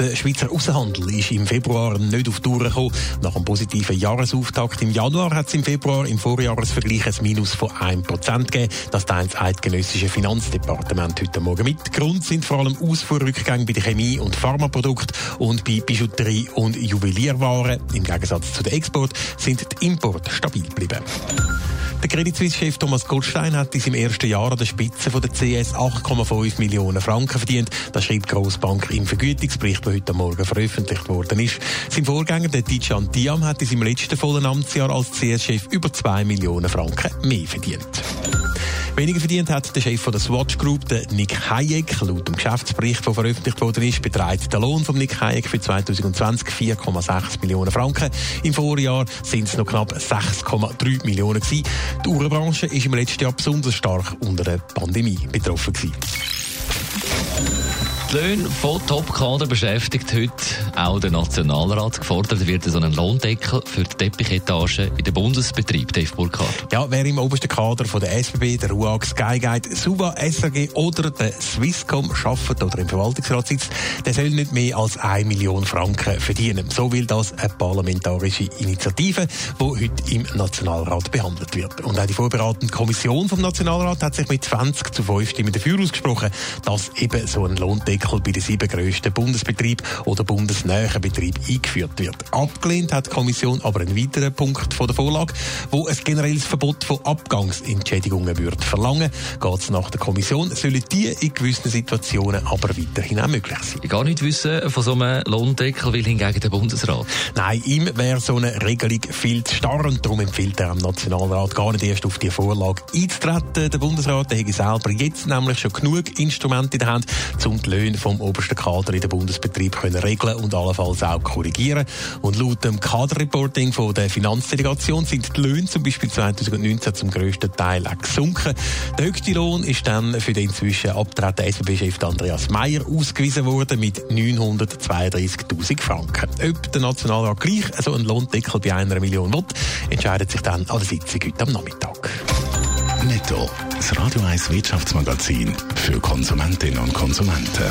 Der Schweizer Außenhandel ist im Februar nicht auf die Tour gekommen. Nach einem positiven Jahresauftakt im Januar hat es im Februar im Vorjahresvergleich ein Minus von 1% gegeben. Das teilt das eidgenössische Finanzdepartement heute Morgen mit. Grund sind vor allem Ausfuhrrückgänge bei den Chemie- und Pharmaprodukten und bei Bijouterie und Juwelierwaren. Im Gegensatz zu den Export sind die Importe stabil geblieben. Der Credit Suisse-Chef Thomas Goldstein hat in seinem ersten Jahr an der Spitze von der CS 8,5 Millionen Franken verdient. Das schreibt die Grossbank im Vergütungsbericht, der heute Morgen veröffentlicht worden ist. Sein Vorgänger, der Tijan Diam, hat in seinem letzten vollen Amtsjahr als CS-Chef über 2 Millionen Franken mehr verdient. Weniger verdient hat der Chef von der Swatch Group, der Nick Hayek. Laut dem Geschäftsbericht, der veröffentlicht ist, beträgt der Lohn von Nick Hayek für 2020 4,6 Millionen Franken. Im Vorjahr sind es noch knapp 6,3 Millionen gewesen. Die Uhrenbranche ist im letzten Jahr besonders stark unter der Pandemie betroffen gewesen. Die Löhne von Top-Kader beschäftigt heute auch der Nationalrat. Gefordert wird so ein Lohndeckel für die Teppichetage in den Bundesbetrieb, Dave Burkhardt. Ja, wer im obersten Kader von der SBB, der RUAG, Skyguide, Suva, SRG oder der Swisscom arbeitet oder im Verwaltungsrat sitzt, der soll nicht mehr als 1 Million Franken verdienen. So will das eine parlamentarische Initiative, die heute im Nationalrat behandelt wird. Und auch die vorbereitende Kommission vom Nationalrat hat sich mit 20 zu 5 Stimmen dafür ausgesprochen, dass eben so ein Lohndeckel bei den sieben grössten Bundesbetrieben oder bundesnähen Betrieben eingeführt wird. Abgelehnt hat die Kommission aber einen weiteren Punkt von der Vorlage, wo ein generelles Verbot von Abgangsentschädigungen würde verlangen. Geht es nach der Kommission, sollen die in gewissen Situationen aber weiterhin auch möglich sein. Ich gar nicht wissen von so einem Lohndeckel, will hingegen der Bundesrat. Nein, ihm wäre so eine Regelung viel zu starr und darum empfiehlt er am Nationalrat gar nicht erst auf die Vorlage einzutreten. Der Bundesrat der hätte selber jetzt nämlich schon genug Instrumente in der Hand, um die Löhne vom obersten Kader in den Bundesbetrieb können regeln und allenfalls auch korrigieren. Und laut dem Kaderreporting von der Finanzdelegation sind die Löhne zum Beispiel 2019 zum grössten Teil auch gesunken. Der höchste Lohn ist dann für den inzwischen abtretenden SBB-Chef Andreas Meyer ausgewiesen worden mit 932.000 Franken. Ob der Nationalrat gleich so einen Lohndeckel bei einer Million will, entscheidet sich dann an der Sitzung heute am Nachmittag. Netto. Das Radio 1 Wirtschaftsmagazin für Konsumentinnen und Konsumenten.